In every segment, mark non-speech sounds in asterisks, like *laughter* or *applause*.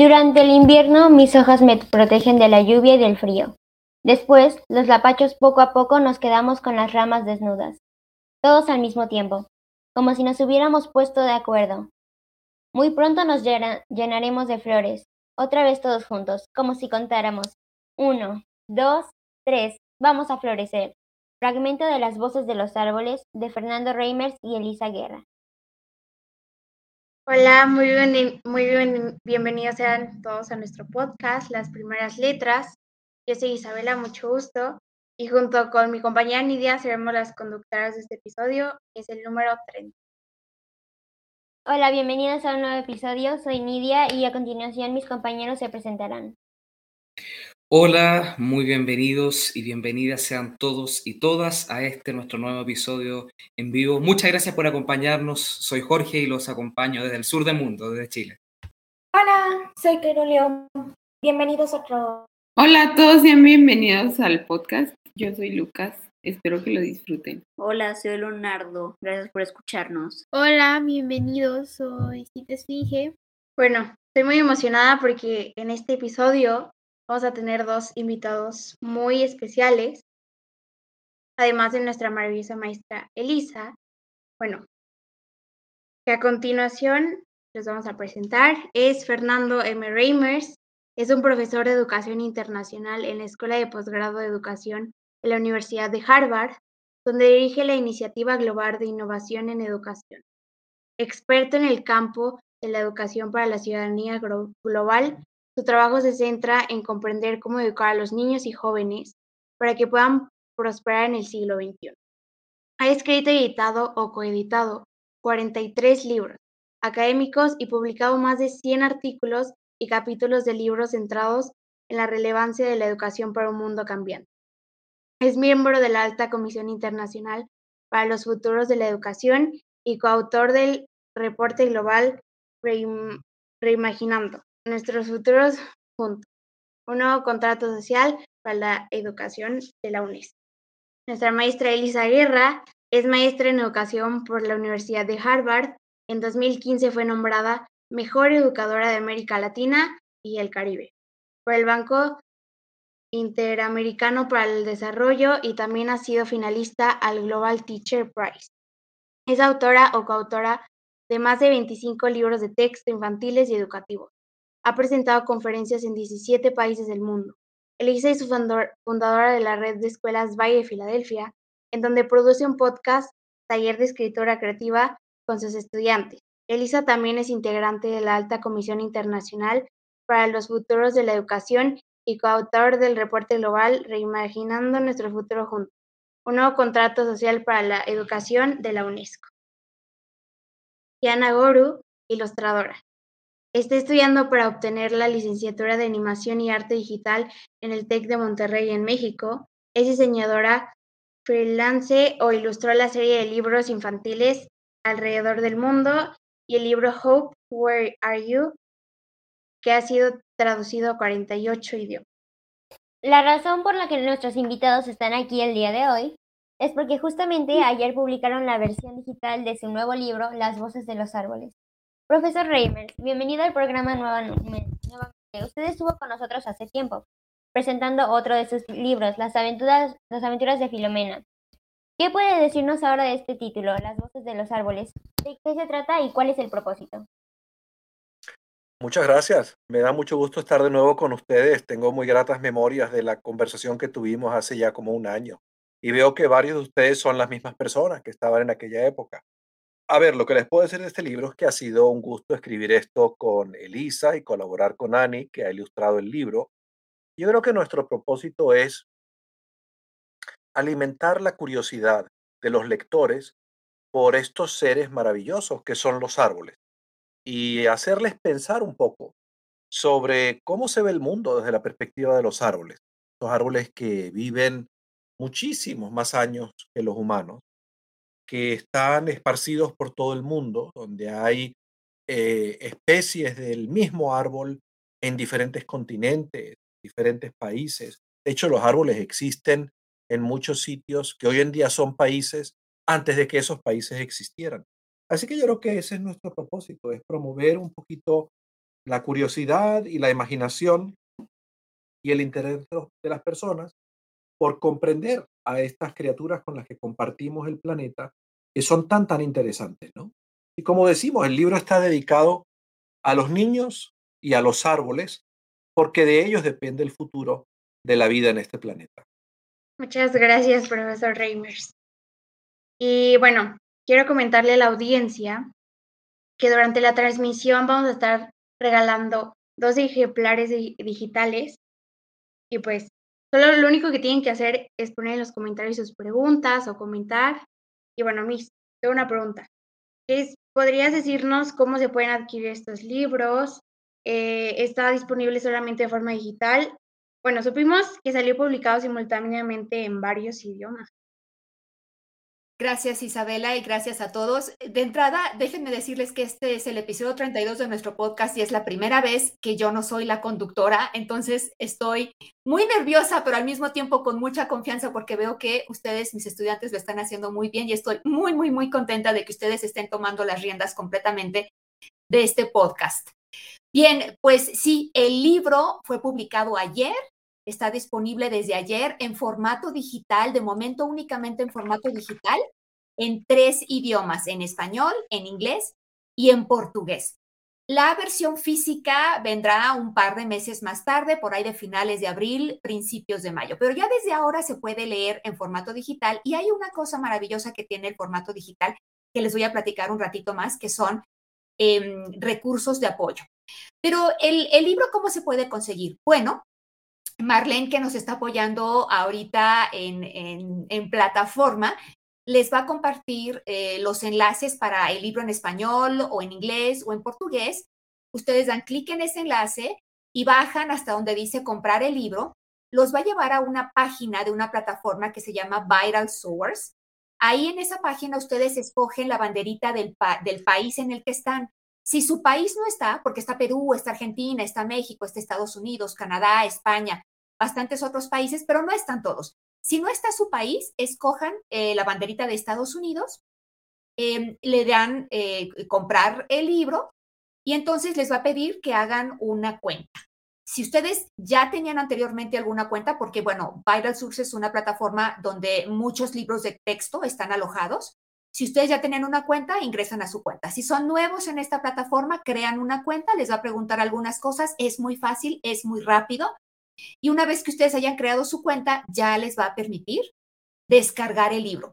Durante el invierno mis hojas me protegen de la lluvia y del frío. Después, los lapachos poco a poco nos quedamos con las ramas desnudas, todos al mismo tiempo, como si nos hubiéramos puesto de acuerdo. Muy pronto nos llenaremos de flores, otra vez todos juntos, como si contáramos. Uno, dos, tres, vamos a florecer. Fragmento de las voces de los árboles de Fernando Reimers y Elisa Guerra. Hola, muy, bien, muy bien, bienvenidos sean todos a nuestro podcast, Las Primeras Letras. Yo soy Isabela, mucho gusto. Y junto con mi compañera Nidia seremos las conductoras de este episodio, es el número 30. Hola, bienvenidos a un nuevo episodio. Soy Nidia y a continuación mis compañeros se presentarán. Hola, muy bienvenidos y bienvenidas sean todos y todas a este nuestro nuevo episodio en vivo. Muchas gracias por acompañarnos. Soy Jorge y los acompaño desde el sur del mundo, desde Chile. Hola, soy Caro León. Bienvenidos a otro. Hola a todos y bienvenidos al podcast. Yo soy Lucas. Espero que lo disfruten. Hola, soy Leonardo. Gracias por escucharnos. Hola, bienvenidos. Soy Cita Esfinge. Bueno, estoy muy emocionada porque en este episodio vamos a tener dos invitados muy especiales, además de nuestra maravillosa maestra Elisa. Bueno, que a continuación les vamos a presentar es Fernando M. Reimers. Es un profesor de educación internacional en la Escuela de Posgrado de Educación de la Universidad de Harvard, donde dirige la Iniciativa Global de Innovación en Educación. Experto en el campo de la educación para la ciudadanía global, su trabajo se centra en comprender cómo educar a los niños y jóvenes para que puedan prosperar en el siglo XXI. Ha escrito y editado o coeditado 43 libros académicos y publicado más de 100 artículos y capítulos de libros centrados en la relevancia de la educación para un mundo cambiante. Es miembro de la Alta Comisión Internacional para los Futuros de la Educación y coautor del reporte global Reimaginando, nuestros futuros juntos. Un nuevo contrato social para la educación de la UNESCO. Nuestra maestra Elisa Guerra es maestra en educación por la Universidad de Harvard. En 2015 fue nombrada Mejor Educadora de América Latina y el Caribe por el Banco Interamericano para el Desarrollo y también ha sido finalista al Global Teacher Prize. Es autora o coautora de más de 25 libros de texto infantiles y educativos. Ha presentado conferencias en 17 países del mundo. Elisa es fundadora de la red de escuelas Valle de Filadelfia, en donde produce un podcast, taller de escritora creativa con sus estudiantes. Elisa también es integrante de la Alta Comisión Internacional para los Futuros de la Educación y coautor del reporte global Reimaginando nuestro futuro juntos, un nuevo contrato social para la educación de la UNESCO. Yana Goru, ilustradora. Está estudiando para obtener la licenciatura de Animación y Arte Digital en el TEC de Monterrey, en México. Es diseñadora freelance o ilustró la serie de libros infantiles alrededor del mundo y el libro Hope, Where Are You? que ha sido traducido a 48 idiomas. La razón por la que nuestros invitados están aquí el día de hoy es porque justamente ayer publicaron la versión digital de su nuevo libro, Las voces de los árboles. Profesor Reimers, bienvenido al programa nuevamente. Usted estuvo con nosotros hace tiempo, presentando otro de sus libros, Las aventuras, las aventuras de Filomena. ¿Qué puede decirnos ahora de este título, Las voces de los árboles? ¿De qué se trata y cuál es el propósito? Muchas gracias. Me da mucho gusto estar de nuevo con ustedes. Tengo muy gratas memorias de la conversación que tuvimos hace ya como un año. Y veo que varios de ustedes son las mismas personas que estaban en aquella época. A ver, lo que les puedo decir de este libro es que ha sido un gusto escribir esto con Elisa y colaborar con Annie, que ha ilustrado el libro. Yo creo que nuestro propósito es alimentar la curiosidad de los lectores por estos seres maravillosos que son los árboles y hacerles pensar un poco sobre cómo se ve el mundo desde la perspectiva de los árboles. Los árboles que viven muchísimos más años que los humanos, que están esparcidos por todo el mundo, donde hay eh, especies del mismo árbol en diferentes continentes, diferentes países. De hecho, los árboles existen en muchos sitios que hoy en día son países antes de que esos países existieran. Así que yo creo que ese es nuestro propósito, es promover un poquito la curiosidad y la imaginación y el interés de las personas por comprender a estas criaturas con las que compartimos el planeta, que son tan, tan interesantes, ¿no? Y como decimos, el libro está dedicado a los niños y a los árboles, porque de ellos depende el futuro de la vida en este planeta. Muchas gracias, profesor Reimers. Y bueno, quiero comentarle a la audiencia que durante la transmisión vamos a estar regalando dos ejemplares digitales y pues solo lo único que tienen que hacer es poner en los comentarios sus preguntas o comentar. Y bueno, Miss, tengo una pregunta. ¿Podrías decirnos cómo se pueden adquirir estos libros? Eh, ¿Está disponible solamente de forma digital bueno, supimos que salió publicado simultáneamente en varios idiomas. Gracias Isabela y gracias a todos. De entrada, déjenme decirles que este es el episodio 32 de nuestro podcast y es la primera vez que yo no soy la conductora, entonces estoy muy nerviosa, pero al mismo tiempo con mucha confianza porque veo que ustedes, mis estudiantes, lo están haciendo muy bien y estoy muy, muy, muy contenta de que ustedes estén tomando las riendas completamente de este podcast. Bien, pues sí, el libro fue publicado ayer, está disponible desde ayer en formato digital, de momento únicamente en formato digital, en tres idiomas, en español, en inglés y en portugués. La versión física vendrá un par de meses más tarde, por ahí de finales de abril, principios de mayo, pero ya desde ahora se puede leer en formato digital y hay una cosa maravillosa que tiene el formato digital que les voy a platicar un ratito más, que son em, recursos de apoyo. Pero el, libro, ¿cómo se puede conseguir? Bueno, Marlene, que nos está apoyando ahorita en, plataforma, les va a compartir eh, los enlaces para el libro en español o en inglés o en portugués. Ustedes dan clic en ese enlace y bajan hasta donde dice comprar el libro. Los va a llevar a una página de una plataforma que se llama Viral Source. Ahí en esa página ustedes escogen la banderita del país en el que están. Si su país no está, porque está Perú, está Argentina, está México, está Estados Unidos, Canadá, España, bastantes otros países, pero no están todos. Si no está su país, escojan eh, la banderita de Estados Unidos, em, le dan eh, comprar el libro y entonces les va a pedir que hagan una cuenta. Si ustedes ya tenían anteriormente alguna cuenta, porque bueno, Viral Source es una plataforma donde muchos libros de texto están alojados, si ustedes ya tienen una cuenta, ingresan a su cuenta. Si son nuevos en esta plataforma, crean una cuenta, les va a preguntar algunas cosas, es muy fácil, es muy rápido. Y una vez que ustedes hayan creado su cuenta, ya les va a permitir descargar el libro.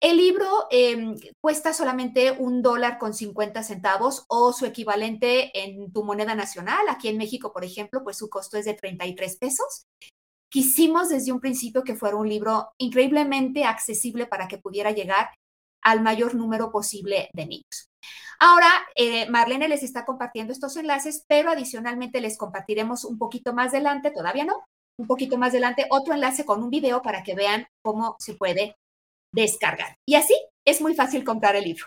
El libro em, cuesta solamente un dólar con 50 centavos o su equivalente en tu moneda nacional. Aquí en México, por ejemplo, pues su costo es de 33 pesos. Quisimos desde un principio que fuera un libro increíblemente accesible para que pudiera llegar al mayor número posible de niños. Ahora, eh, Marlene les está compartiendo estos enlaces, pero adicionalmente les compartiremos un poquito más adelante, todavía no, un poquito más adelante, otro enlace con un video para que vean cómo se puede descargar. Y así es muy fácil comprar el libro.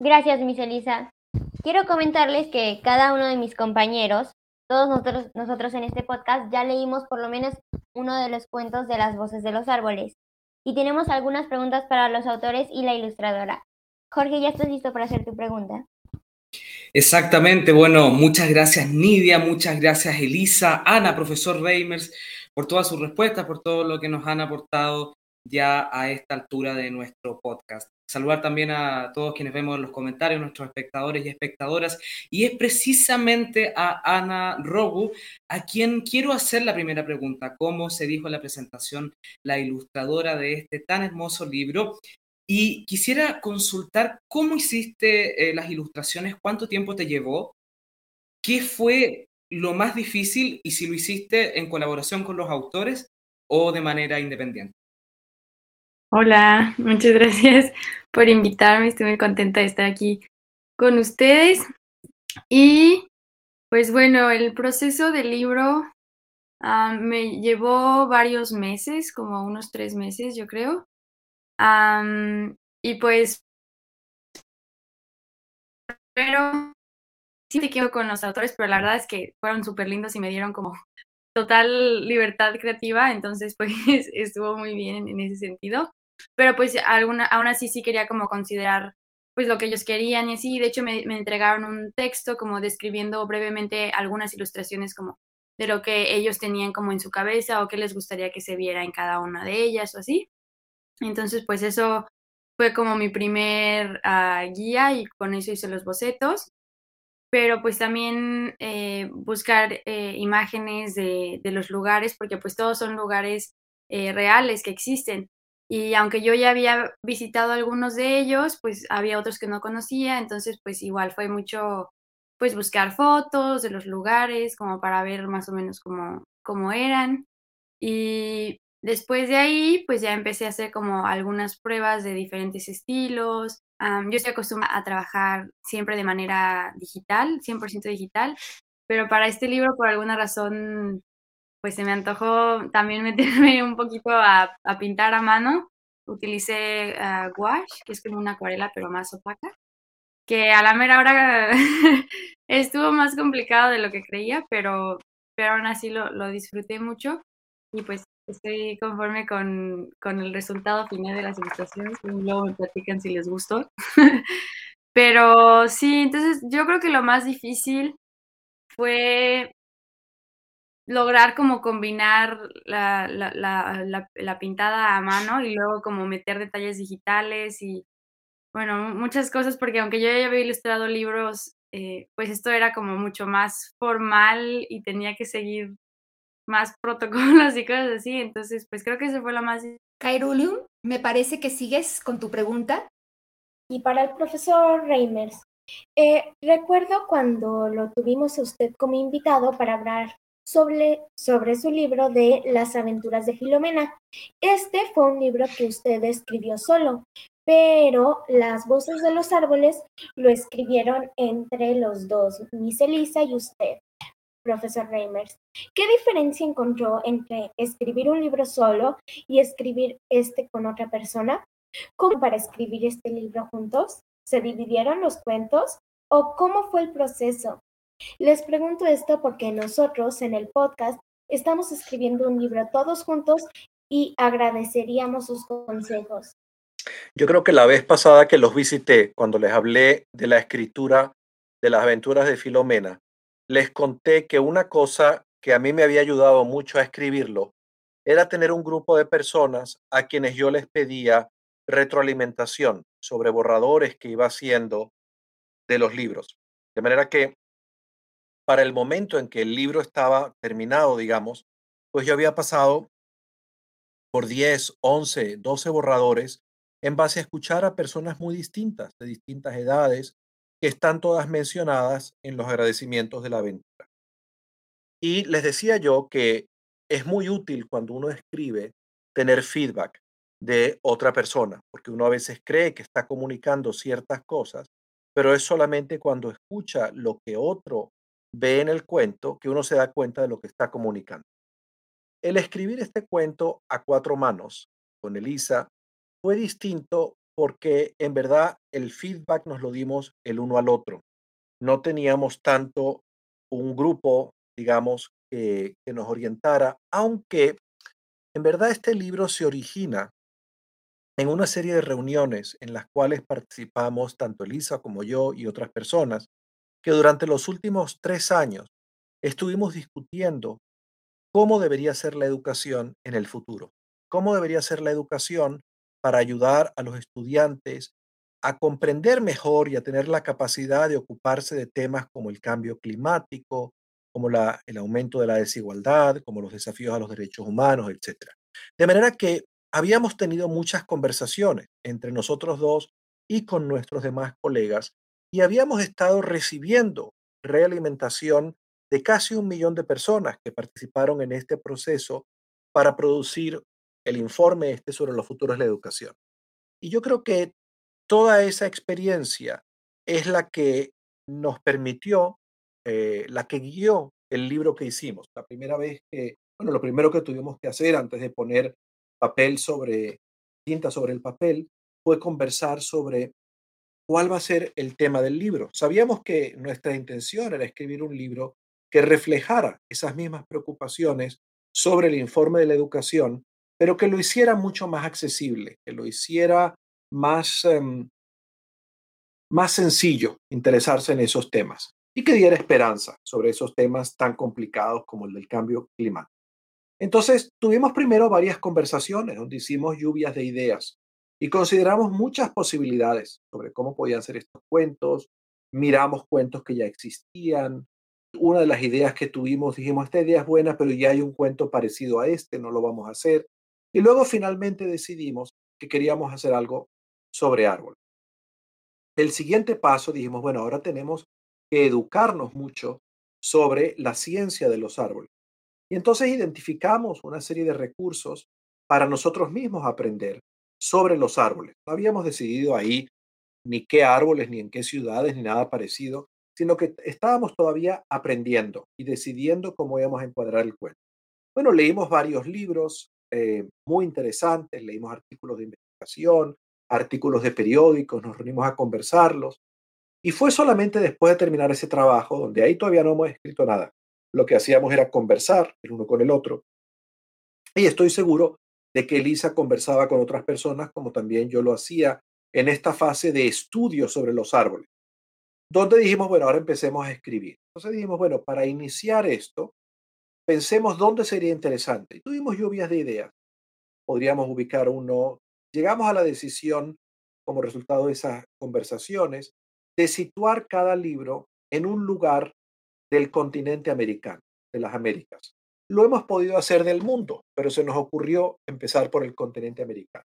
Gracias, Miss Elisa. Quiero comentarles que cada uno de mis compañeros, todos nosotros, nosotros en este podcast, ya leímos por lo menos uno de los cuentos de las voces de los árboles y tenemos algunas preguntas para los autores y la ilustradora. Jorge, ¿ya estás listo para hacer tu pregunta? Exactamente, bueno, muchas gracias Nidia, muchas gracias Elisa, Ana, profesor Reimers, por todas sus respuestas, por todo lo que nos han aportado ya a esta altura de nuestro podcast. saludar también a todos quienes vemos en los comentarios, nuestros espectadores y espectadoras, y es precisamente a Ana Rogu a quien quiero hacer la primera pregunta, ¿cómo se dijo en la presentación la ilustradora de este tan hermoso libro? Y quisiera consultar cómo hiciste eh, las ilustraciones, cuánto tiempo te llevó, qué fue lo más difícil y si lo hiciste en colaboración con los autores o de manera independiente. Hola, muchas gracias por invitarme. Estoy muy contenta de estar aquí con ustedes. Y pues bueno, el proceso del libro ah, me llevó varios meses, como unos tres meses, yo creo. Y pues, pero sí te quedo con los autores, pero la verdad es que fueron súper lindos y me dieron como total libertad creativa, entonces *laughs* pues estuvo muy bien en ese sentido pero pues alguna, aún así sí quería como considerar pues lo que ellos querían y así, de hecho me, me entregaron un texto como describiendo brevemente algunas ilustraciones como de lo que ellos tenían como en su cabeza o qué les gustaría que se viera en cada una de ellas o así. Entonces, pues eso fue como mi primer ah, guía y con eso hice los bocetos. Pero pues también eh, buscar eh, imágenes de, los lugares, porque pues todos son lugares eh, reales que existen. Y aunque yo ya había visitado algunos de ellos, pues había otros que no conocía, entonces pues igual fue mucho pues buscar fotos de los lugares como para ver más o menos cómo, cómo eran. Y después de ahí pues ya empecé a hacer como algunas pruebas de diferentes estilos. yo estoy acostumbrada a trabajar siempre de manera digital, 100% digital, pero para este libro por alguna razón pues se me antojó también *laughs* meterme un poquito a, pintar a mano. Utilicé uh, gouache, que es como una acuarela pero más opaca, que a la mera hora *laughs* estuvo más complicado de lo que creía, pero, pero aún así lo, lo disfruté mucho y pues estoy conforme con, con, el resultado final de las ilustraciones luego me platican si les gustó. *laughs* pero sí, entonces yo creo que lo más difícil fue lograr como combinar la, la, la, la, pintada a mano y luego como meter detalles digitales y bueno, muchas cosas porque aunque yo ya había ilustrado libros, eh, pues esto era como mucho más formal y tenía que seguir más protocolos y cosas así, entonces pues creo que eso fue lo más... Kairulium, me parece que sigues con tu pregunta. Y para el profesor Reimers, eh, recuerdo cuando lo tuvimos a usted como invitado para hablar sobre, sobre su libro de Las aventuras de Filomena. Este fue un libro que usted escribió solo, pero las voces de los árboles lo escribieron entre los dos, Miss Elisa y usted, profesor Reimers. ¿Qué diferencia encontró entre escribir un libro solo y escribir este con otra persona? ¿Cómo para escribir este libro juntos? ¿Se dividieron los cuentos? ¿O cómo fue el proceso? Les pregunto esto porque nosotros en el podcast estamos escribiendo un libro todos juntos y agradeceríamos sus consejos. Yo creo que la vez pasada que los visité, cuando les hablé de la escritura de las aventuras de Filomena, les conté que una cosa que a mí me había ayudado mucho a escribirlo era tener un grupo de personas a quienes yo les pedía retroalimentación sobre borradores que iba haciendo de los libros. De manera que para el momento en que el libro estaba terminado, digamos, pues yo había pasado por 10, 11, 12 borradores en base a escuchar a personas muy distintas, de distintas edades, que están todas mencionadas en los agradecimientos de la aventura. Y les decía yo que es muy útil cuando uno escribe tener feedback de otra persona, porque uno a veces cree que está comunicando ciertas cosas, pero es solamente cuando escucha lo que otro ve en el cuento que uno se da cuenta de lo que está comunicando. El escribir este cuento a cuatro manos con Elisa fue distinto porque en verdad el feedback nos lo dimos el uno al otro. No teníamos tanto un grupo, digamos, que, que nos orientara, aunque en verdad este libro se origina en una serie de reuniones en las cuales participamos tanto Elisa como yo y otras personas que durante los últimos tres años estuvimos discutiendo cómo debería ser la educación en el futuro, cómo debería ser la educación para ayudar a los estudiantes a comprender mejor y a tener la capacidad de ocuparse de temas como el cambio climático, como el aumento de la desigualdad, como los desafíos a los derechos humanos, etc. De manera que habíamos tenido muchas conversaciones entre nosotros dos y con nuestros demás colegas y habíamos estado recibiendo realimentación de casi un millón de personas que participaron en este proceso para producir el informe este sobre los futuros de la educación. Y yo creo que toda esa experiencia es la que nos permitió, eh, la que guió el libro que hicimos. La primera vez que, bueno, lo primero que tuvimos que hacer antes de poner papel sobre, tinta sobre el papel, fue conversar sobre cuál va a ser el tema del libro. Sabíamos que nuestra intención era escribir un libro que reflejara esas mismas preocupaciones sobre el informe de la educación, pero que lo hiciera mucho más accesible, que lo hiciera más, em, más sencillo interesarse en esos temas y que diera esperanza sobre esos temas tan complicados como el del cambio climático. Entonces, tuvimos primero varias conversaciones donde hicimos lluvias de ideas y consideramos muchas posibilidades sobre cómo podían ser estos cuentos, miramos cuentos que ya existían. Una de las ideas que tuvimos, dijimos, esta idea es buena, pero ya hay un cuento parecido a este, no lo vamos a hacer. Y luego finalmente decidimos que queríamos hacer algo sobre árboles. El siguiente paso dijimos, bueno, ahora tenemos que educarnos mucho sobre la ciencia de los árboles. Y entonces identificamos una serie de recursos para nosotros mismos aprender sobre los árboles. No habíamos decidido ahí ni qué árboles, ni en qué ciudades, ni nada parecido, sino que estábamos todavía aprendiendo y decidiendo cómo íbamos a encuadrar el cuento. Bueno, leímos varios libros eh, muy interesantes, leímos artículos de investigación, artículos de periódicos, nos reunimos a conversarlos. Y fue solamente después de terminar ese trabajo, donde ahí todavía no hemos escrito nada, lo que hacíamos era conversar el uno con el otro. Y estoy seguro de que Elisa conversaba con otras personas, como también yo lo hacía en esta fase de estudio sobre los árboles, donde dijimos, bueno, ahora empecemos a escribir. Entonces dijimos, bueno, para iniciar esto, pensemos dónde sería interesante. Tuvimos lluvias de ideas. Podríamos ubicar uno. Llegamos a la decisión, como resultado de esas conversaciones, de situar cada libro en un lugar del continente americano, de las Américas. Lo hemos podido hacer del mundo, pero se nos ocurrió empezar por el continente americano.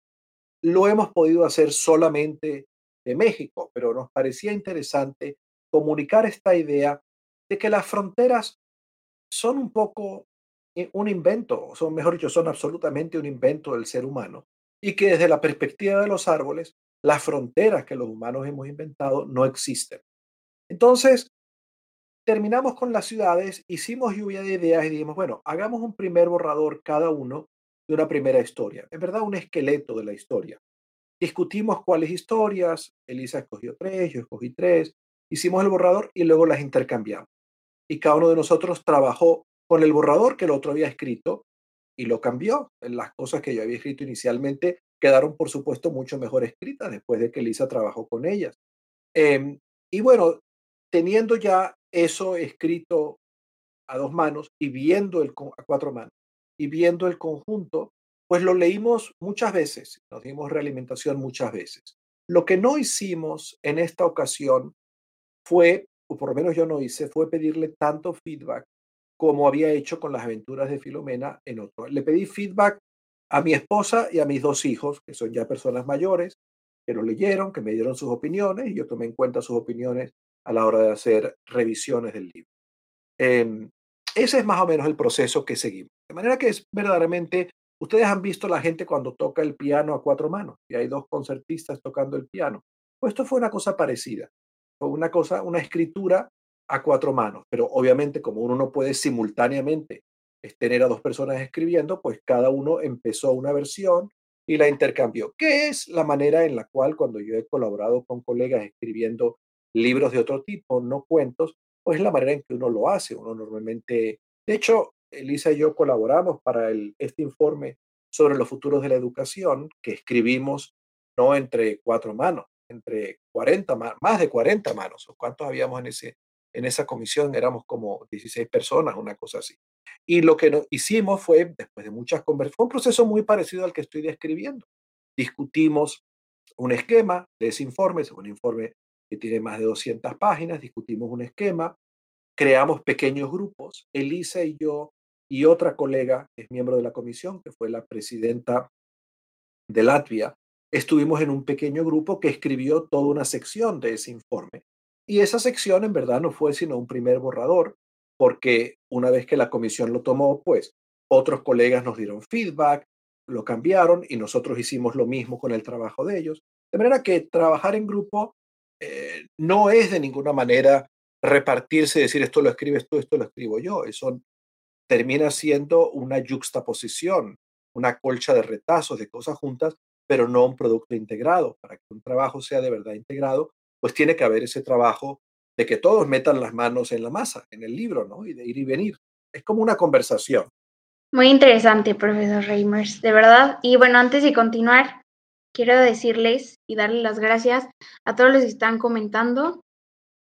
Lo hemos podido hacer solamente de México, pero nos parecía interesante comunicar esta idea de que las fronteras son un poco eh, un invento, son mejor dicho, son absolutamente un invento del ser humano y que desde la perspectiva de los árboles, las fronteras que los humanos hemos inventado no existen. Entonces, terminamos con las ciudades, hicimos lluvia de ideas y dijimos, bueno, hagamos un primer borrador cada uno de una primera historia. En verdad, un esqueleto de la historia. Discutimos cuáles historias, Elisa escogió tres, yo escogí tres, hicimos el borrador y luego las intercambiamos. Y cada uno de nosotros trabajó con el borrador que el otro había escrito y lo cambió. Las cosas que yo había escrito inicialmente quedaron, por supuesto, mucho mejor escritas después de que Elisa trabajó con ellas. Em, y bueno, teniendo ya eso escrito a dos manos y viendo el, a cuatro manos y viendo el conjunto, pues lo leímos muchas veces, nos dimos realimentación muchas veces. Lo que no hicimos en esta ocasión fue, o por lo menos yo no hice, fue pedirle tanto feedback como había hecho con las aventuras de Filomena en otro. Le pedí feedback a mi esposa y a mis dos hijos, que son ya personas mayores, que lo leyeron, que me dieron sus opiniones y yo tomé en cuenta sus opiniones a la hora de hacer revisiones del libro. Em, ese es más o menos el proceso que seguimos. De manera que es verdaderamente, ustedes han visto la gente cuando toca el piano a cuatro manos y hay dos concertistas tocando el piano. Pues esto fue una cosa parecida. Una cosa, una escritura a cuatro manos, pero obviamente como uno no puede simultáneamente tener a dos personas escribiendo, pues cada uno empezó una versión y la intercambió, que es la manera en la cual cuando yo he colaborado con colegas escribiendo libros de otro tipo, no cuentos, pues es la manera en que uno lo hace. Uno normalmente, de hecho, Elisa y yo colaboramos para el, este informe sobre los futuros de la educación que escribimos no entre cuatro manos, entre 40, más de 40 manos. ¿Cuántos habíamos en, ese, en esa comisión? Éramos como 16 personas, una cosa así. Y lo que hicimos fue, después de muchas conversaciones, un proceso muy parecido al que estoy describiendo. discutimos un esquema de ese informe, es un informe que tiene más de 200 páginas, discutimos un esquema, creamos pequeños grupos, Elisa y yo y otra colega que es miembro de la comisión, que fue la presidenta de Latvia, estuvimos en un pequeño grupo que escribió toda una sección de ese informe. Y esa sección en verdad no fue sino un primer borrador, porque una vez que la comisión lo tomó, pues otros colegas nos dieron feedback, lo cambiaron y nosotros hicimos lo mismo con el trabajo de ellos. De manera que trabajar en grupo eh, no es de ninguna manera repartirse decir esto lo escribes tú, esto lo escribo yo. Eso termina siendo una juxtaposición, una colcha de retazos de cosas juntas, pero no un producto integrado. Para que un trabajo sea de verdad integrado, pues tiene que haber ese trabajo de que todos metan las manos en la masa, en el libro, ¿no? Y de ir y venir. Es como una conversación. Muy interesante, profesor Reimers, de verdad. Y bueno, antes de continuar, quiero decirles y darles las gracias a todos los que están comentando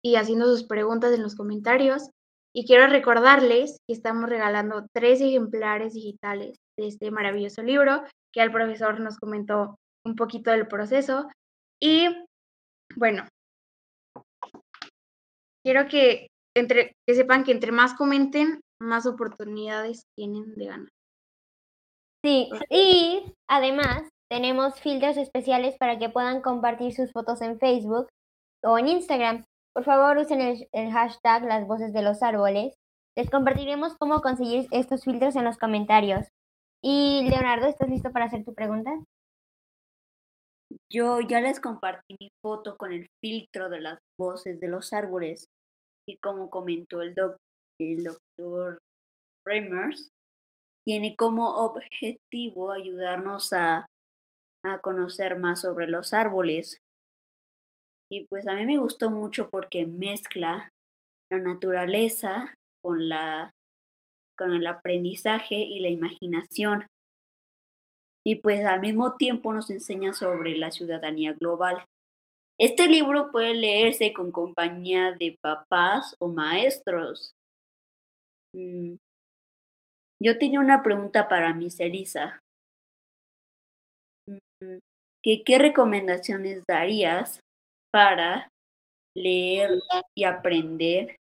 y haciendo sus preguntas en los comentarios. Y quiero recordarles que estamos regalando tres ejemplares digitales de este maravilloso libro, que el profesor nos comentó un poquito del proceso. Y bueno, quiero que, entre, que sepan que entre más comenten, más oportunidades tienen de ganar. Sí, y además tenemos filtros especiales para que puedan compartir sus fotos en Facebook o en Instagram. Por favor, usen el, hashtag las voces de los árboles. Les compartiremos cómo conseguir estos filtros en los comentarios. Y Leonardo, ¿estás listo para hacer tu pregunta? Yo ya les compartí mi foto con el filtro de las voces de los árboles. Y como comentó el, doc el doctor Reimers, tiene como objetivo ayudarnos a, a conocer más sobre los árboles. Y pues a mí me gustó mucho porque mezcla la naturaleza con, la, con el aprendizaje y la imaginación. Y pues al mismo tiempo nos enseña sobre la ciudadanía global. Este libro puede leerse con compañía de papás o maestros. Mm. Yo tenía una pregunta para Miss Elisa. Mm, ¿Qué, ¿Qué recomendaciones darías para leer y aprender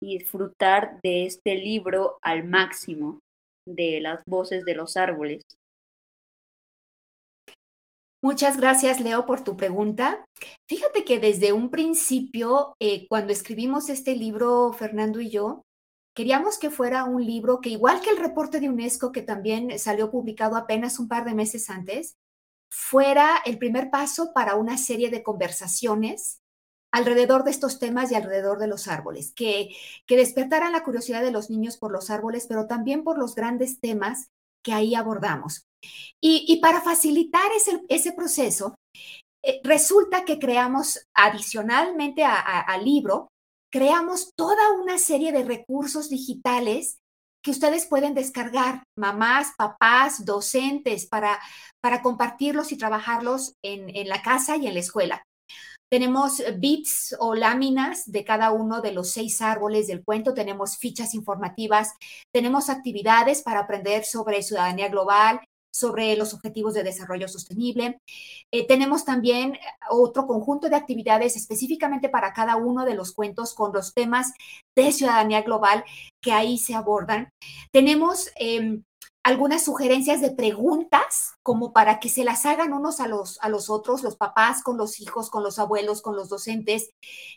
y disfrutar de este libro al máximo de las voces de los árboles? Muchas gracias, Leo, por tu pregunta. Fíjate que desde un principio, eh, cuando escribimos este libro, Fernando y yo, queríamos que fuera un libro que, igual que el reporte de UNESCO, que también salió publicado apenas un par de meses antes, fuera el primer paso para una serie de conversaciones alrededor de estos temas y alrededor de los árboles, que, que despertaran la curiosidad de los niños por los árboles, pero también por los grandes temas que ahí abordamos. Y, para facilitar ese, proceso, eh, resulta que creamos adicionalmente al libro, creamos toda una serie de recursos digitales que ustedes pueden descargar, mamás, papás, docentes, para, para compartirlos y trabajarlos en, en la casa y en la escuela. Tenemos bits o láminas de cada uno de los seis árboles del cuento, tenemos fichas informativas, tenemos actividades para aprender sobre ciudadanía global, sobre los objetivos de desarrollo sostenible. Eh, tenemos también otro conjunto de actividades específicamente para cada uno de los cuentos con los temas de ciudadanía global que ahí se abordan. Tenemos em, algunas sugerencias de preguntas como para que se las hagan unos a los, a los otros, los papás con los hijos, con los abuelos, con los docentes,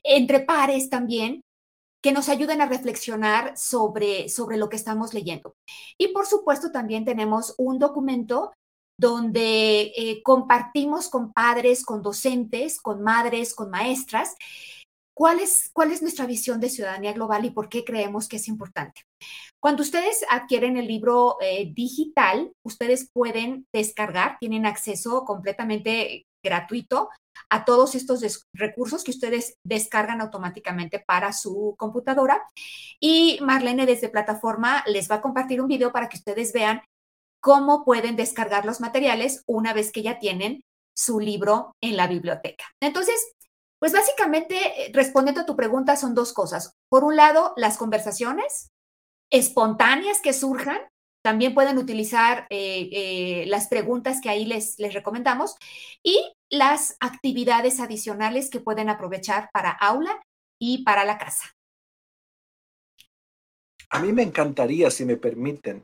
entre pares también que nos ayuden a reflexionar sobre, sobre lo que estamos leyendo. Y por supuesto también tenemos un documento donde eh, compartimos con padres, con docentes, con madres, con maestras, cuál es, cuál es nuestra visión de ciudadanía global y por qué creemos que es importante. Cuando ustedes adquieren el libro eh, digital, ustedes pueden descargar, tienen acceso completamente gratuito a todos estos recursos que ustedes descargan automáticamente para su computadora. Y Marlene desde plataforma les va a compartir un video para que ustedes vean cómo pueden descargar los materiales una vez que ya tienen su libro en la biblioteca. Entonces, pues básicamente, eh, respondiendo a tu pregunta, son dos cosas. Por un lado, las conversaciones espontáneas que surjan también pueden utilizar eh, eh, las preguntas que ahí les, les recomendamos y las actividades adicionales que pueden aprovechar para aula y para la casa. A mí me encantaría, si me permiten,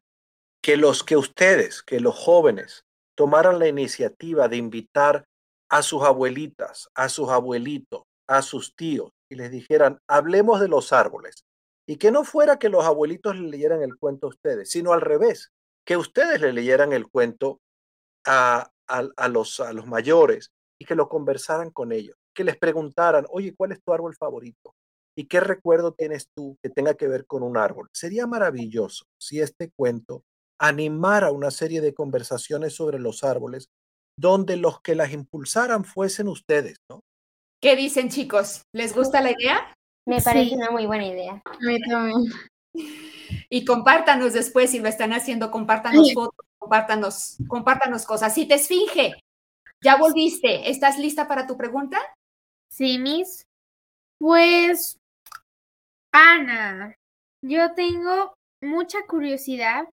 que los que ustedes, que los jóvenes, tomaran la iniciativa de invitar a sus abuelitas, a sus abuelitos, a sus tíos y les dijeran, hablemos de los árboles. Y que no fuera que los abuelitos le leyeran el cuento a ustedes, sino al revés, que ustedes le leyeran el cuento a, a, los, a los mayores y que lo conversaran con ellos, que les preguntaran, oye, ¿cuál es tu árbol favorito? ¿Y qué recuerdo tienes tú que tenga que ver con un árbol? Sería maravilloso si este cuento animara una serie de conversaciones sobre los árboles donde los que las impulsaran fuesen ustedes, ¿no? ¿Qué dicen chicos? ¿Les gusta la idea? Me parece una muy buena idea. A mí también. Y compártanos después si lo están haciendo, compártanos fotos, compártanos, compártanos cosas. Si te esfinge, ¿ya volviste? ¿Estás lista para tu pregunta? Sí, Miss. Pues, Ana, yo tengo mucha curiosidad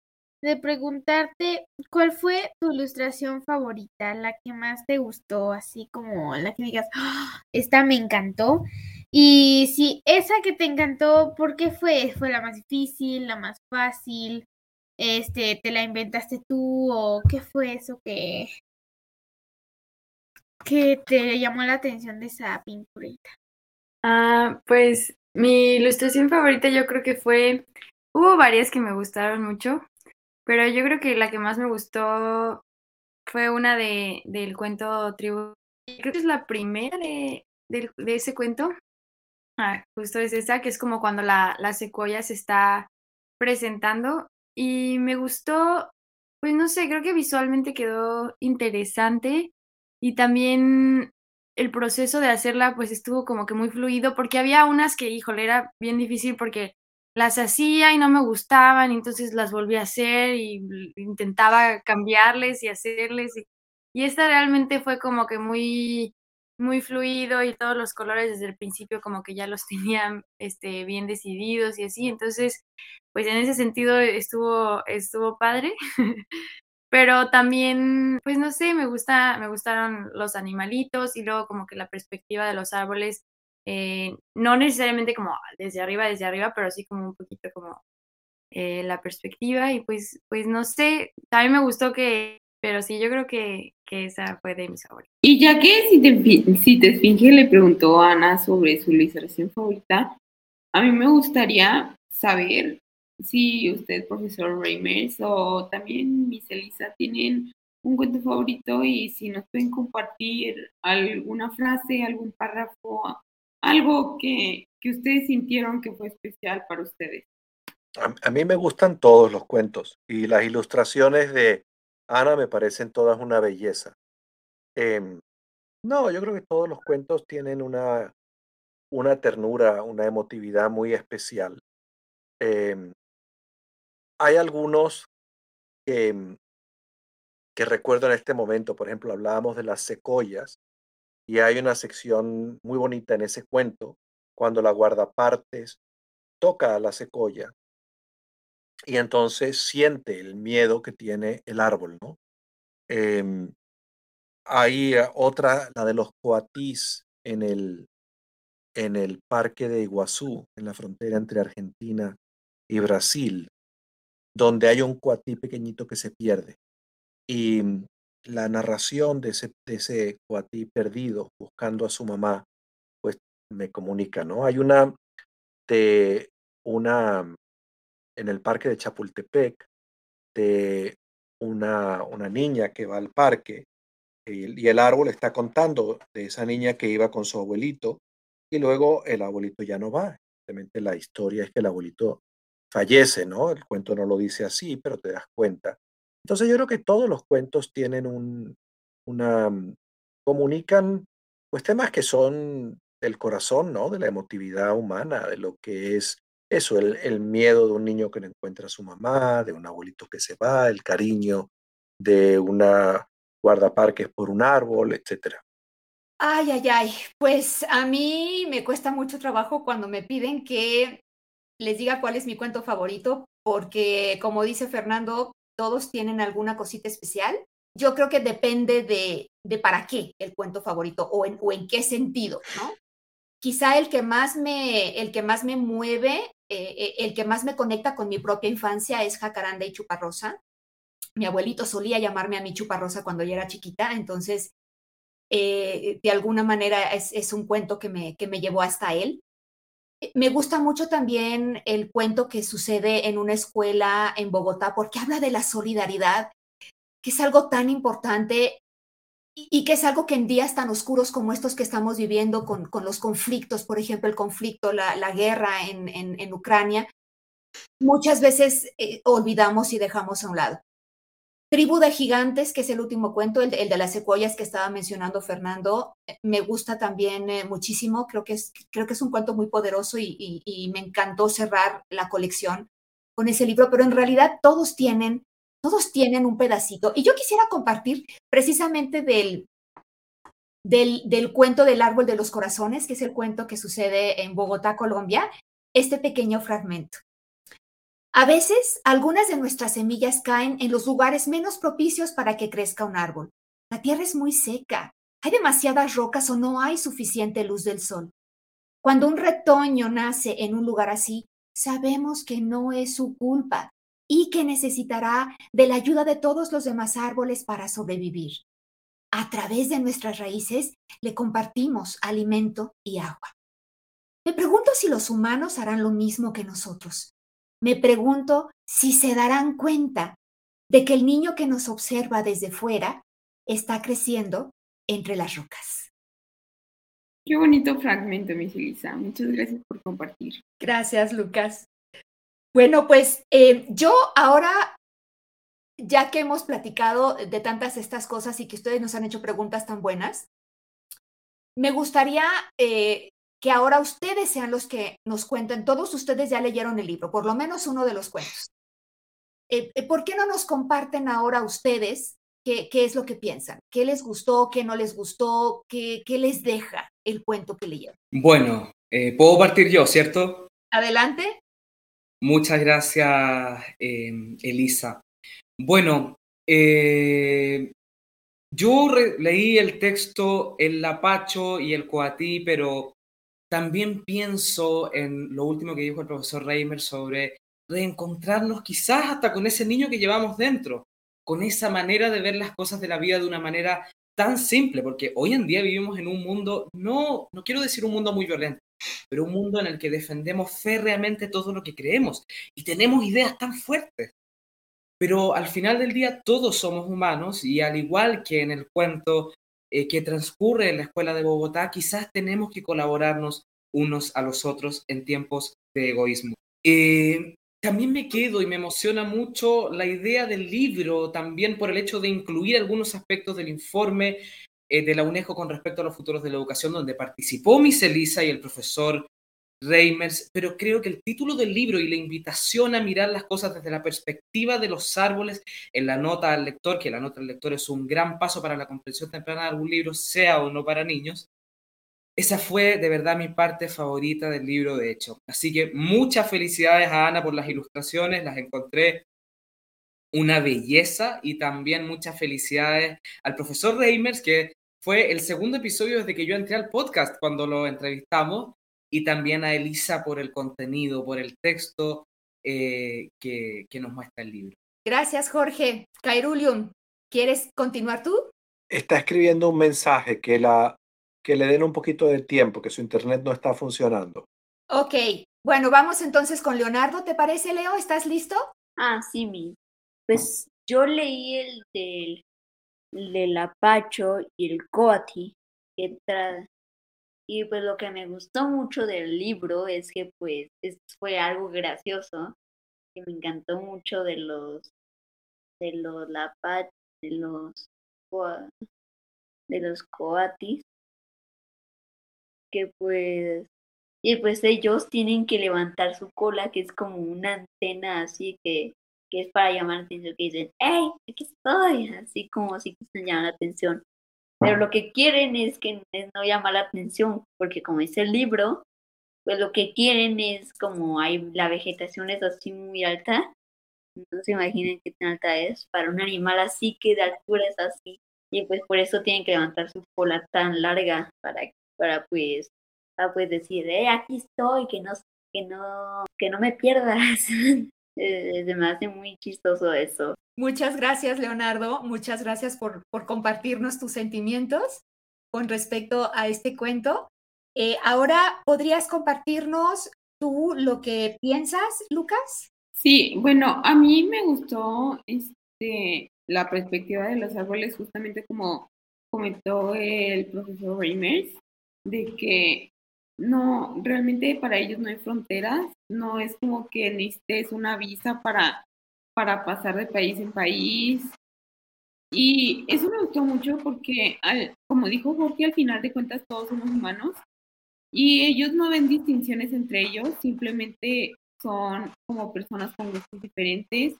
de preguntarte cuál fue tu ilustración favorita, la que más te gustó, así como la que digas, ¡Ah! esta me encantó. Y si esa que te encantó, ¿por qué fue? ¿Fue la más difícil, la más fácil? Este, ¿te la inventaste tú o qué fue eso que que te llamó la atención de esa pinturita? Ah, pues mi ilustración favorita yo creo que fue, hubo varias que me gustaron mucho, pero yo creo que la que más me gustó fue una de, del cuento Tribu. Creo que es la primera de, de, ese cuento. Ah, justo es esa, que es como cuando la, la secuoya se está presentando. Y me gustó, pues no sé, creo que visualmente quedó interesante. Y también el proceso de hacerla, pues estuvo como que muy fluido, porque había unas que, híjole, era bien difícil porque las hacía y no me gustaban, entonces las volví a hacer y intentaba cambiarles y hacerles. Y, y esta realmente fue como que muy, muy fluido y todos los colores desde el principio como que ya los *laughs* tenían este, bien decididos y así. Entonces, pues en ese sentido estuvo, estuvo padre. *laughs* Pero también, pues no sé, me gusta, me gustaron los animalitos y luego como que la perspectiva de los árboles eh, no necesariamente como desde arriba, desde arriba, pero sí como un poquito como eh, la perspectiva y pues, pues no sé, también me gustó que, pero sí, yo creo que, que esa fue de mis favoritas. Y ya que si te, si te esfinge le preguntó a Ana sobre su ilustración favorita, a mí me gustaría saber si usted, profesor Reimers, o también Miss Elisa, tienen un cuento favorito y si nos pueden compartir alguna frase, algún párrafo, algo que, que ustedes sintieron que fue especial para ustedes. A, mí me gustan todos los cuentos y las ilustraciones de Ana me parecen todas una belleza. Em, no, yo creo que todos los cuentos tienen una, una ternura, una emotividad muy especial. Em, hay algunos que, que recuerdo en este momento, por ejemplo, hablábamos de las secoyas y hay una sección muy bonita en ese cuento, cuando la guardapartes toca a la secoya y entonces siente el miedo que tiene el árbol, ¿no? Em, hay otra, la de los coatís en el, en el parque de Iguazú, en la frontera entre Argentina y Brasil, donde hay un coatí pequeñito que se pierde. Y la narración de ese, de ese coatí perdido buscando a su mamá, pues me comunica, ¿no? Hay una de una en el parque de Chapultepec de una, una niña que va al parque y, el árbol está contando de esa niña que iba con su abuelito y luego el abuelito ya no va. Simplemente la historia es que el abuelito fallece, ¿no? El cuento no lo dice así, pero te das cuenta. Entonces yo creo que todos los cuentos tienen un, una, mm, comunican pues temas que son del corazón, ¿no? De la emotividad humana, de lo que es eso, el, el miedo de un niño que no encuentra a su mamá, de un abuelito que se va, el cariño de una guardaparques por un árbol, etcétera. Ay, ay, ay. Pues a mí me cuesta mucho trabajo cuando me piden que les diga cuál es mi cuento favorito, porque como dice Fernando, todos tienen alguna cosita especial. Yo creo que depende de, de para qué el cuento favorito o en, o en qué sentido, ¿no? Quizá el que más me, el que más me mueve, eh, eh, el que más me conecta con mi propia infancia es Jacaranda y Chuparrosa. Mi abuelito solía llamarme a mi Chuparrosa cuando yo era chiquita, entonces eh, de alguna manera es, es, un cuento que me, que me llevó hasta él. Me gusta mucho también el cuento que sucede en una escuela en Bogotá porque habla de la solidaridad, que es algo tan importante y, que es algo que en días tan oscuros como estos que estamos viviendo con, con los conflictos, por ejemplo, el conflicto, la, la guerra en, en, en, Ucrania, muchas veces eh, olvidamos y dejamos a un lado. Tribu de Gigantes, que es el último cuento, el el de, las secuoyas que estaba mencionando Fernando, eh, me gusta también eh, muchísimo. Creo que, es, creo que es un cuento muy poderoso y, y, me encantó cerrar la colección con ese libro, pero en realidad todos tienen, todos tienen un pedacito. Y yo quisiera compartir precisamente del, del, cuento del árbol de los corazones, que es el cuento que sucede en Bogotá, Colombia, este pequeño fragmento. A veces, algunas de nuestras semillas caen en los lugares menos propicios para que crezca un árbol. La tierra es muy seca, hay demasiadas rocas o no hay suficiente luz del sol. Cuando un retoño nace en un lugar así, sabemos que no es su culpa y que necesitará de la ayuda de todos los demás árboles para sobrevivir. A través de nuestras raíces le compartimos alimento y agua. Me pregunto si los humanos harán lo mismo que nosotros me pregunto si se darán cuenta de que el niño que nos observa desde fuera está creciendo entre las rocas. Qué bonito fragmento, mi Elisa. Muchas gracias por compartir. Gracias, Lucas. Bueno, pues eh, yo ahora, ya que hemos platicado de tantas estas cosas y que ustedes nos han hecho preguntas tan buenas, me gustaría eh, que ahora ustedes sean los que nos cuenten. Todos ustedes ya leyeron el libro, por lo menos uno de los cuentos. Eh, eh, ¿Por qué no nos comparten ahora ustedes qué, qué, es lo que piensan? ¿Qué les gustó, qué no les gustó, qué, qué les deja el cuento que leyeron? Bueno, eh, puedo partir yo, ¿cierto? Adelante. Muchas gracias, eh, Elisa. Bueno, eh, yo leí el texto El Lapacho y el Coatí, pero también pienso en lo último que dijo el profesor Reimer sobre reencontrarnos quizás hasta con ese niño que llevamos dentro, con esa manera de ver las cosas de la vida de una manera tan simple, porque hoy en día vivimos en un mundo, no, no quiero decir un mundo muy violento, pero un mundo en el que defendemos férreamente todo lo que creemos y tenemos ideas tan fuertes. Pero al final del día todos somos humanos y al igual que en el cuento eh, que transcurre en la escuela de Bogotá, quizás tenemos que colaborarnos unos a los otros en tiempos de egoísmo. Eh, también me quedo y me emociona mucho la idea del libro, también por el hecho de incluir algunos aspectos del informe eh, de la UNESCO con respecto a los futuros de la educación, donde participó Miss Elisa y el profesor Reimers, pero creo que el título del libro y la invitación a mirar las cosas desde la perspectiva de los árboles en la nota al lector, que la nota al lector es un gran paso para la comprensión temprana de algún libro, sea o no para niños, esa fue de verdad mi parte favorita del libro, de hecho. Así que muchas felicidades a Ana por las ilustraciones, las encontré una belleza y también muchas felicidades al profesor Reimers, que fue el segundo episodio desde que yo entré al podcast cuando lo entrevistamos y también a Elisa por el contenido, por el texto eh, que, que, nos muestra el libro. Gracias, Jorge. Kairulium, ¿quieres continuar tú? Está escribiendo un mensaje que, la, que le den un poquito de tiempo, que su internet no está funcionando. Ok, bueno, vamos entonces con Leonardo. ¿Te parece, Leo? ¿Estás listo? Ah, sí, mi. Pues yo leí el del, el Apacho y el Coati, que tra y pues lo que me gustó mucho del libro es que pues es, fue algo gracioso, que me encantó mucho de los de los lapat, de los de los coatis, que pues y pues ellos tienen que levantar su cola, que es como una antena así que, que es para llamar la atención, que dicen, ¡Hey! Aquí estoy, así como si se llaman la atención. Pero lo que quieren es que no llama la atención, porque como dice el libro, pues lo que quieren es como hay la vegetación es así muy alta, No se imaginen qué tan alta es para un animal así que de altura es así. Y pues por eso tienen que levantar su cola tan larga para, para pues, para pues decir, eh, aquí estoy, que no, que no, que no me pierdas. *laughs* Eh, se me hace muy chistoso eso. Muchas gracias, Leonardo. Muchas gracias por, por compartirnos tus sentimientos con respecto a este cuento. Eh, ahora, ¿podrías compartirnos tú lo que piensas, Lucas? Sí, bueno, a mí me gustó este, la perspectiva de los árboles, justamente como comentó el profesor Reimers, de que no, realmente para ellos no hay fronteras, no es como que necesites una visa para, para pasar de país en país. Y eso me gustó mucho porque, al, como dijo Jorge, al final de cuentas todos somos humanos y ellos no ven distinciones entre ellos, simplemente son como personas con gustos diferentes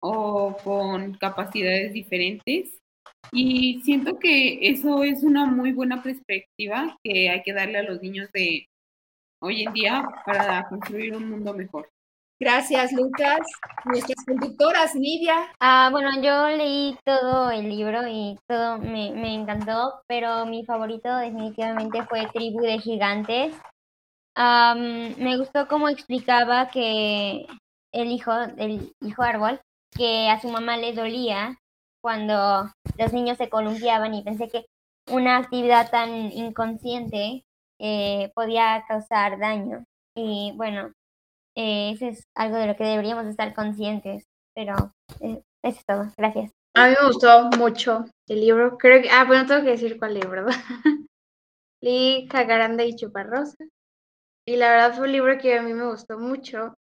o con capacidades diferentes. Y siento que eso es una muy buena perspectiva que hay que darle a los niños de hoy en día para construir un mundo mejor. Gracias, Lucas. Nuestras conductoras, Nidia. Ah, bueno, yo leí todo el libro y todo me, me encantó, pero mi favorito definitivamente fue Tribu de Gigantes. Am, me gustó cómo explicaba que el hijo, el hijo árbol, que a su mamá le dolía cuando los niños se columpiaban y pensé que una actividad tan inconsciente eh, podía causar daño. Y bueno, eh, eso es algo de lo que deberíamos estar conscientes, pero eh, eso es todo. Gracias. A mí me gustó mucho el libro. Creo que, ah, bueno, tengo que decir cuál libro, ¿verdad? *laughs* Leí Jacaranda y Chuparrosa. Y la verdad fue un libro que a mí me gustó mucho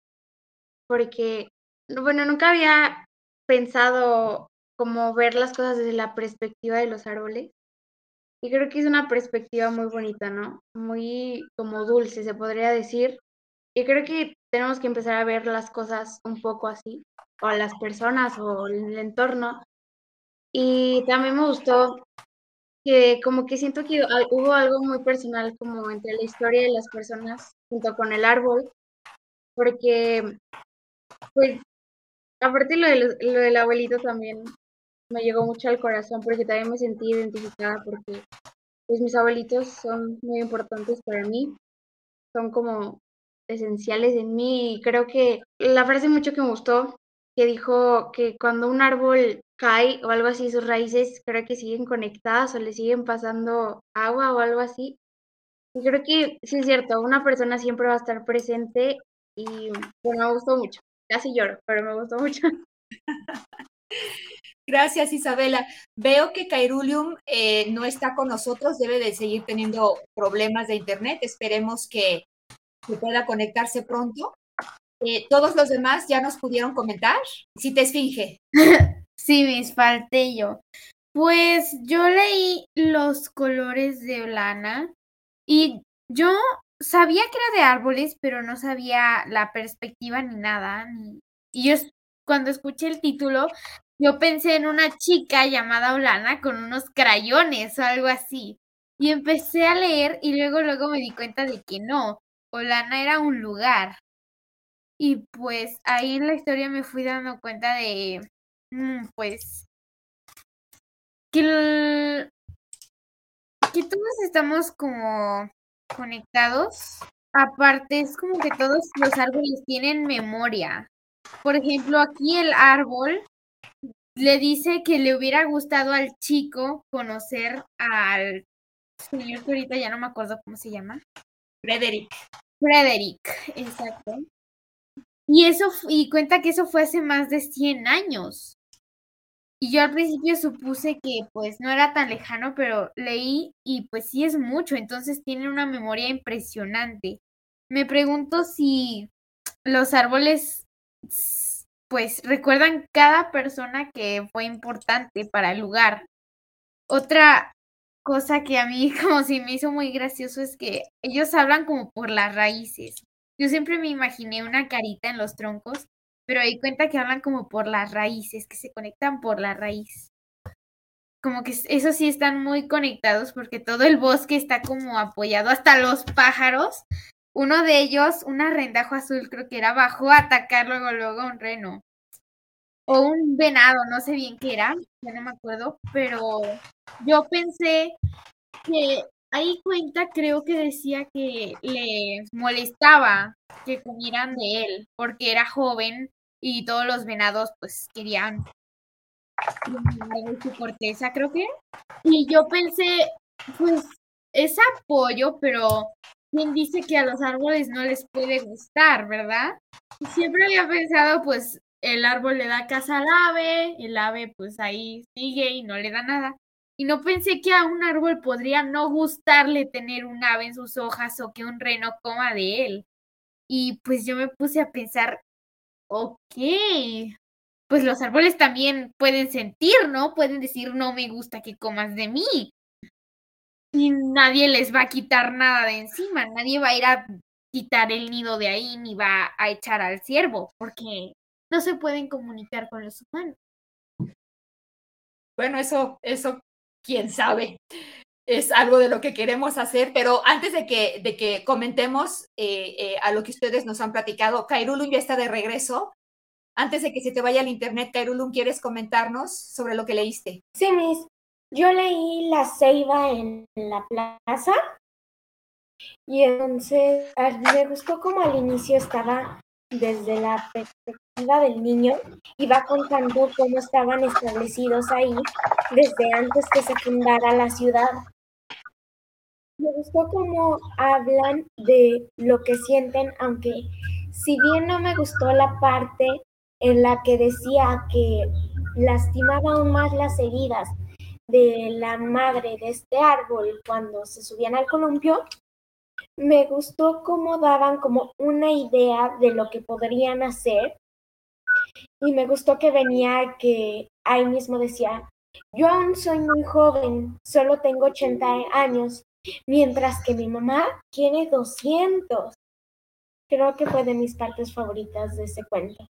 porque, bueno, nunca había pensado como ver las cosas desde la perspectiva de los árboles. Y creo que es una perspectiva muy bonita, ¿no? Muy como dulce, se podría decir. Y creo que tenemos que empezar a ver las cosas un poco así, o a las personas o el entorno. Y también me gustó que como que siento que hubo algo muy personal como entre la historia de las personas junto con el árbol, porque pues aparte lo, de lo del abuelito también me llegó mucho al corazón porque también me sentí identificada porque pues mis abuelitos son muy importantes para mí, son como esenciales en mí y creo que la frase mucho que me gustó que dijo que cuando un árbol cae o algo así, sus raíces creo que siguen conectadas o le siguen pasando agua o algo así. Y creo que sí es cierto, una persona siempre va a estar presente y bueno, me gustó mucho. Casi lloro, pero me gustó mucho. *laughs* Gracias, Isabela. Veo que Cairulium eh, no está con nosotros, debe de seguir teniendo problemas de internet. Esperemos que, pueda conectarse pronto. Eh, Todos los demás ya nos pudieron comentar. Si te esfinge. *laughs* Sí, mis falté yo. Pues yo leí Los colores de Olana y yo sabía que era de árboles, pero no sabía la perspectiva ni nada. Y yo cuando escuché el título, yo pensé en una chica llamada Olana con unos crayones o algo así. Y empecé a leer y luego luego me di cuenta de que no, Olana era un lugar. Y pues ahí en la historia me fui dando cuenta de, mm, pues, que, que todos estamos como conectados. Aparte, es como que todos los árboles tienen memoria. Por ejemplo, aquí el árbol le dice que le hubiera gustado al chico conocer al señor que ahorita ya no me acuerdo cómo se llama. Frederick. Frederick, exacto. Y eso, y cuenta que eso fue hace más de 100 años. Y yo al principio supuse que pues no era tan lejano, pero leí y pues sí es mucho, entonces tienen una memoria impresionante. Me pregunto si los árboles pues recuerdan cada persona que fue importante para el lugar. Otra cosa que a mí *laughs* como si me hizo muy gracioso es que ellos hablan como por las raíces. Yo siempre me imaginé una carita en los troncos, pero ahí cuenta que hablan como por las raíces, que se conectan por la raíz. Como que eso sí están muy conectados porque todo el bosque está como apoyado, hasta los pájaros. Uno de ellos, un arrendajo azul, creo que era, bajó a atacar luego, luego a un reno. o un venado, no sé bien qué era, ya no me acuerdo, pero yo pensé que ahí cuenta, creo que decía que le molestaba que comieran de él, porque era joven y todos los venados pues querían su corteza, creo que. Y yo pensé, pues es apoyo, pero ¿quién dice que a los árboles no les puede gustar, verdad? Siempre había pensado, pues el árbol le da casa al ave, el ave pues ahí sigue y no le da nada. Y no pensé que a un árbol podría no gustarle tener un ave en sus hojas o que un reno coma de él. Y pues yo me puse a pensar, ok, pues los árboles también pueden sentir, ¿no? Pueden decir, no me gusta que comas de mí. Y nadie les va a quitar nada de encima, nadie va a ir a quitar el nido de ahí ni va a echar al ciervo, porque no se pueden comunicar con los humanos. Bueno, eso, eso, quién sabe. Es algo de lo que queremos hacer, pero antes de que, de que comentemos eh, eh, a lo que ustedes nos han platicado, Kairulun ya está de regreso. Antes de que se te vaya al internet, Kairulun, ¿quieres comentarnos sobre lo que leíste? Sí, Miss. Yo leí La Ceiba en la plaza y entonces me gustó como al inicio estaba desde la perspectiva del niño y va contando cómo estaban establecidos ahí desde antes que se fundara la ciudad. Me gustó cómo hablan de lo que sienten, aunque si bien no me gustó la parte en la que decía que lastimaba aún más las heridas de la madre de este árbol cuando se subían al columpio, me gustó cómo daban como una idea de lo que podrían hacer y me gustó que venía que ahí mismo decía, yo aún soy muy joven, solo tengo 80 años, mientras que mi mamá tiene 200. Creo que fue de mis partes favoritas de ese cuento.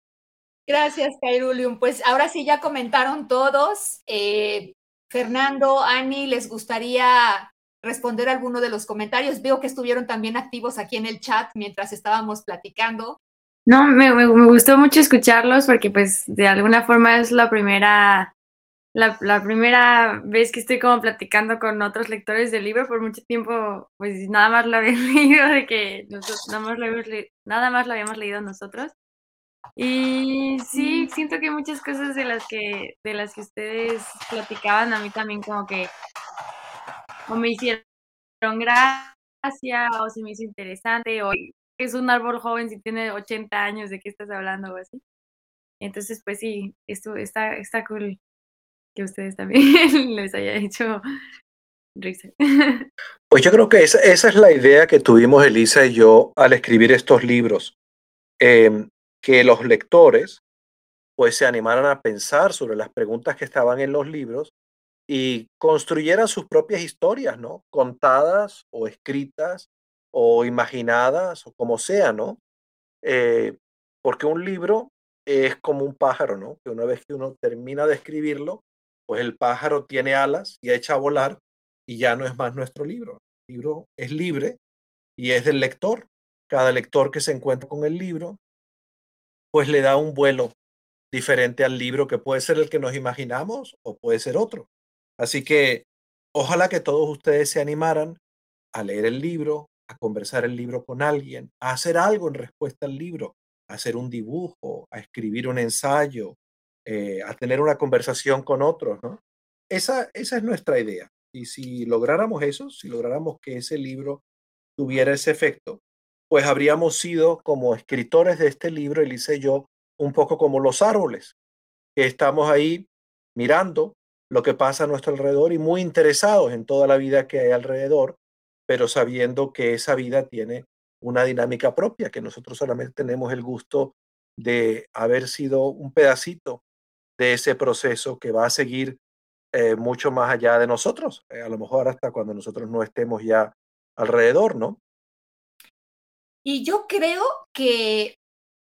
Gracias, Kairulium. Pues ahora sí ya comentaron todos. Eh, Fernando, Ani, ¿les gustaría responder alguno de los comentarios. Veo que estuvieron también activos aquí en el chat mientras estábamos platicando. No, me, gustó mucho escucharlos porque pues de alguna forma es la primera, la, primera vez que estoy como platicando con otros lectores del libro. Por mucho tiempo pues nada más lo había *laughs* leído de que nosotros, nada, más lo habíamos nada más lo habíamos leído nosotros. Y sí, siento que muchas cosas de las que, de las que ustedes platicaban a mí también como que o me hicieron gracia, o se me hizo interesante, o es un árbol joven si tiene 80 años, ¿de qué estás hablando? O así. Entonces, pues sí, esto está, está cool que ustedes también *laughs* les haya hecho risa. *laughs* Pues yo creo que esa, esa, es la idea que tuvimos Elisa y yo al escribir estos libros, eh, que los lectores pues se animaran a pensar sobre las preguntas que estaban en los libros y construyeran sus propias historias, ¿no? Contadas o escritas o imaginadas o como sea, ¿no? Eh, porque un libro es como un pájaro, ¿no? Que una vez que uno termina de escribirlo, pues el pájaro tiene alas y echa a volar y ya no es más nuestro libro. El libro es libre y es del lector. Cada lector que se encuentra con el libro, pues le da un vuelo diferente al libro que puede ser el que nos imaginamos o puede ser otro. Así que ojalá que todos ustedes se animaran a leer el libro, a conversar el libro con alguien, a hacer algo en respuesta al libro, a hacer un dibujo, a escribir un ensayo, eh, a tener una conversación con otros. Esa, esa es nuestra idea. Y si lográramos eso, si lográramos que ese libro tuviera ese efecto, pues habríamos sido como escritores de este libro, Elisa y yo, un poco como los árboles, que estamos ahí mirando lo que pasa a nuestro alrededor y muy interesados en toda la vida que hay alrededor, pero sabiendo que esa vida tiene una dinámica propia, que nosotros solamente tenemos el gusto de haber sido un pedacito de ese proceso que va a seguir eh, mucho más allá de nosotros, eh, a lo mejor hasta cuando nosotros no estemos ya alrededor, ¿no? Y yo creo que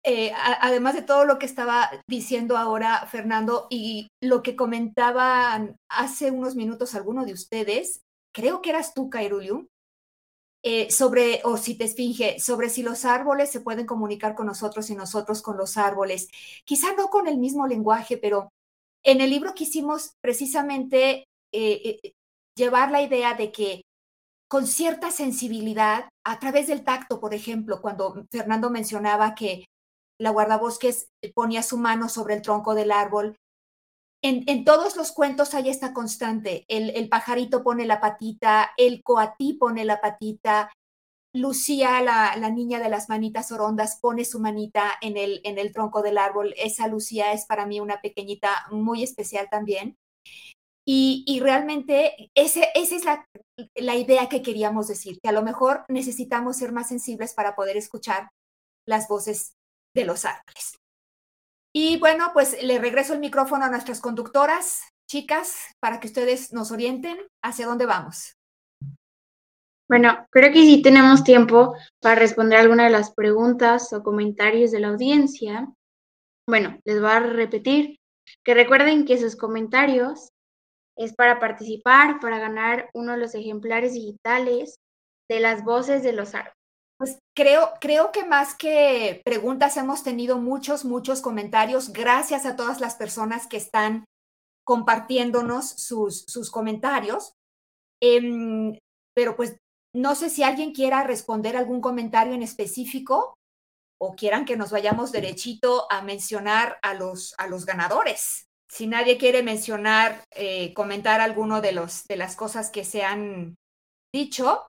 eh, además de todo lo que estaba diciendo ahora Fernando y lo que comentaban hace unos minutos algunos de ustedes, creo que eras tú, Kairulium, eh, sobre, o si te esfinge, sobre si los árboles se pueden comunicar con nosotros y nosotros con los árboles. Quizá no con el mismo lenguaje, pero en el libro quisimos precisamente eh, llevar la idea de que con cierta sensibilidad, a través del tacto, por ejemplo, cuando Fernando mencionaba que la guardabosques ponía su mano sobre el tronco del árbol, en, todos los cuentos hay esta constante. El, pajarito pone la patita, el coatí pone la patita, Lucía, la, niña de las manitas orondas, pone su manita en el, en el tronco del árbol. Esa Lucía es para mí una pequeñita muy especial también. Y, realmente ese, esa es la, la idea que queríamos decir, que a lo mejor necesitamos ser más sensibles para poder escuchar las voces de los árboles. Y bueno, pues le regreso el micrófono a nuestras conductoras, chicas, para que ustedes nos orienten hacia dónde vamos. Bueno, creo que sí tenemos tiempo para responder alguna de las preguntas o comentarios de la audiencia. Bueno, les voy a repetir que recuerden que sus comentarios es para participar, para ganar uno de los ejemplares digitales de las voces de los árboles. Pues creo, creo que más que preguntas hemos tenido muchos, muchos comentarios. Gracias a todas las personas que están compartiéndonos sus, sus comentarios. Em, pero pues no sé si alguien quiera responder algún comentario en específico o quieran que nos vayamos derechito a mencionar a los, a los ganadores. Si nadie quiere mencionar, eh, comentar alguno de, los, de las cosas que se han dicho,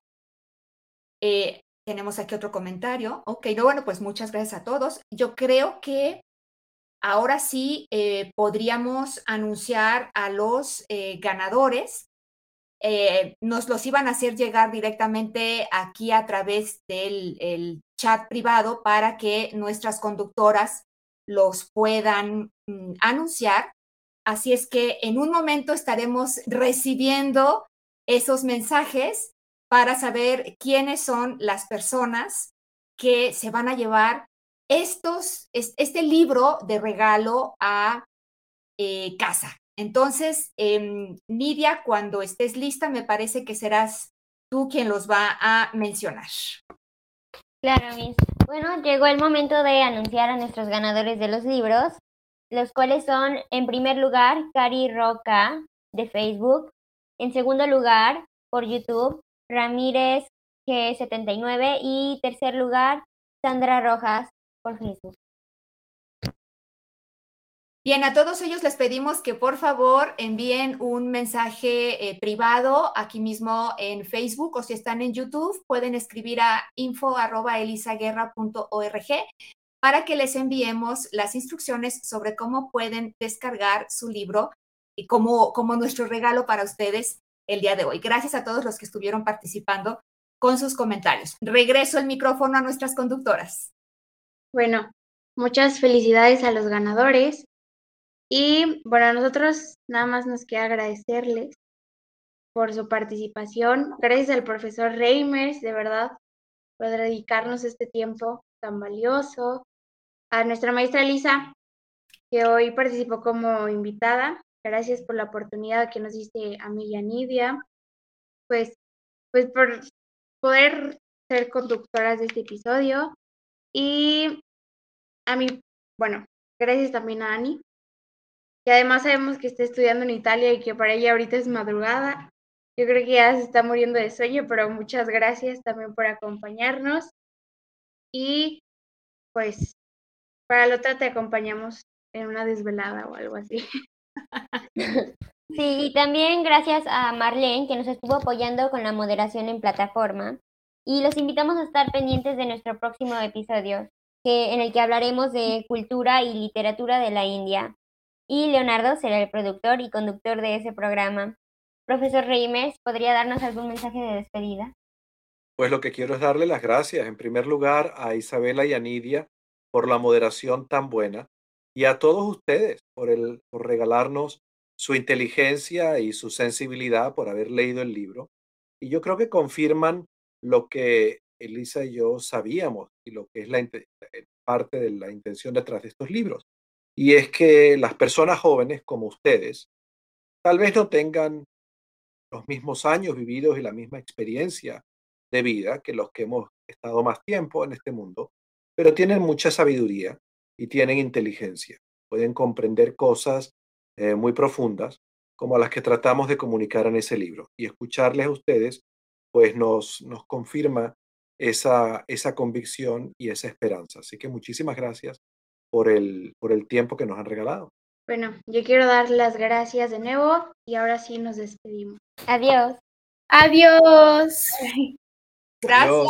eh, tenemos aquí otro comentario. Ok, no, bueno, pues muchas gracias a todos. Yo creo que ahora sí eh, podríamos anunciar a los ganadores. Nos los iban a hacer llegar directamente aquí a través del chat privado para que nuestras conductoras los puedan mm, anunciar. Así es que en un momento estaremos recibiendo esos mensajes para saber quiénes son las personas que se van a llevar estos, este libro de regalo a eh, casa. Entonces, eh, Nidia, cuando estés lista, me parece que serás tú quien los va a mencionar. Claro, Miss. Bueno, llegó el momento de anunciar a nuestros ganadores de los libros, los cuales son, en primer lugar, Cari Roca de Facebook, en segundo lugar, por YouTube, Ramírez G79. Y tercer lugar Sandra Rojas por Facebook. Bien, a todos ellos les pedimos que por favor envíen un mensaje eh, privado aquí mismo en Facebook o si están en YouTube pueden escribir a info.elisaguerra.org para que les enviemos las instrucciones sobre cómo pueden descargar su libro y como, como nuestro regalo para ustedes el día de hoy. Gracias a todos los que estuvieron participando con sus comentarios. Regreso el micrófono a nuestras conductoras. Bueno, muchas felicidades a los ganadores. Y bueno, a nosotros nada más nos queda agradecerles por su participación. Gracias al profesor Reimers, de verdad, por dedicarnos este tiempo tan valioso. A nuestra maestra Lisa, que hoy participó como invitada. Gracias por la oportunidad que nos diste a mí y a Nidia. Pues, pues por poder ser conductoras de este episodio. Y a mí, bueno, gracias también a Ani, que además sabemos que está estudiando en Italia y que para ella ahorita es madrugada. Yo creo que ya se está muriendo de sueño, pero muchas gracias también por acompañarnos. Y pues para la otra te acompañamos en una desvelada o algo así. *laughs* Sí, y también gracias a Marlene que nos estuvo apoyando con la moderación en plataforma. Y los invitamos a estar pendientes de nuestro próximo episodio, que, en el que hablaremos de cultura y literatura de la India. Y Leonardo será el productor y conductor de ese programa. Profesor Reimers, ¿podría darnos algún mensaje de despedida? Pues lo que quiero es darle las gracias, en primer lugar, a Isabela y a Nidia por la moderación tan buena y a todos ustedes por, el, por regalarnos su inteligencia y su sensibilidad por haber leído el libro. Y yo creo que confirman lo que Elisa y yo sabíamos y lo que es la eh, parte de la intención detrás de estos libros. Y es que las personas jóvenes como ustedes tal vez no tengan los mismos años vividos y la misma experiencia de vida que los que hemos estado más tiempo en este mundo, pero tienen mucha sabiduría y tienen inteligencia. Pueden comprender cosas eh, muy profundas como las que tratamos de comunicar en ese libro. Y escucharles a ustedes, pues nos, nos confirma esa, esa convicción y esa esperanza. Así que muchísimas gracias por el, por el tiempo que nos han regalado. Bueno, yo quiero dar las gracias de nuevo y ahora sí nos despedimos. Adiós. Adiós. Gracias. Adiós.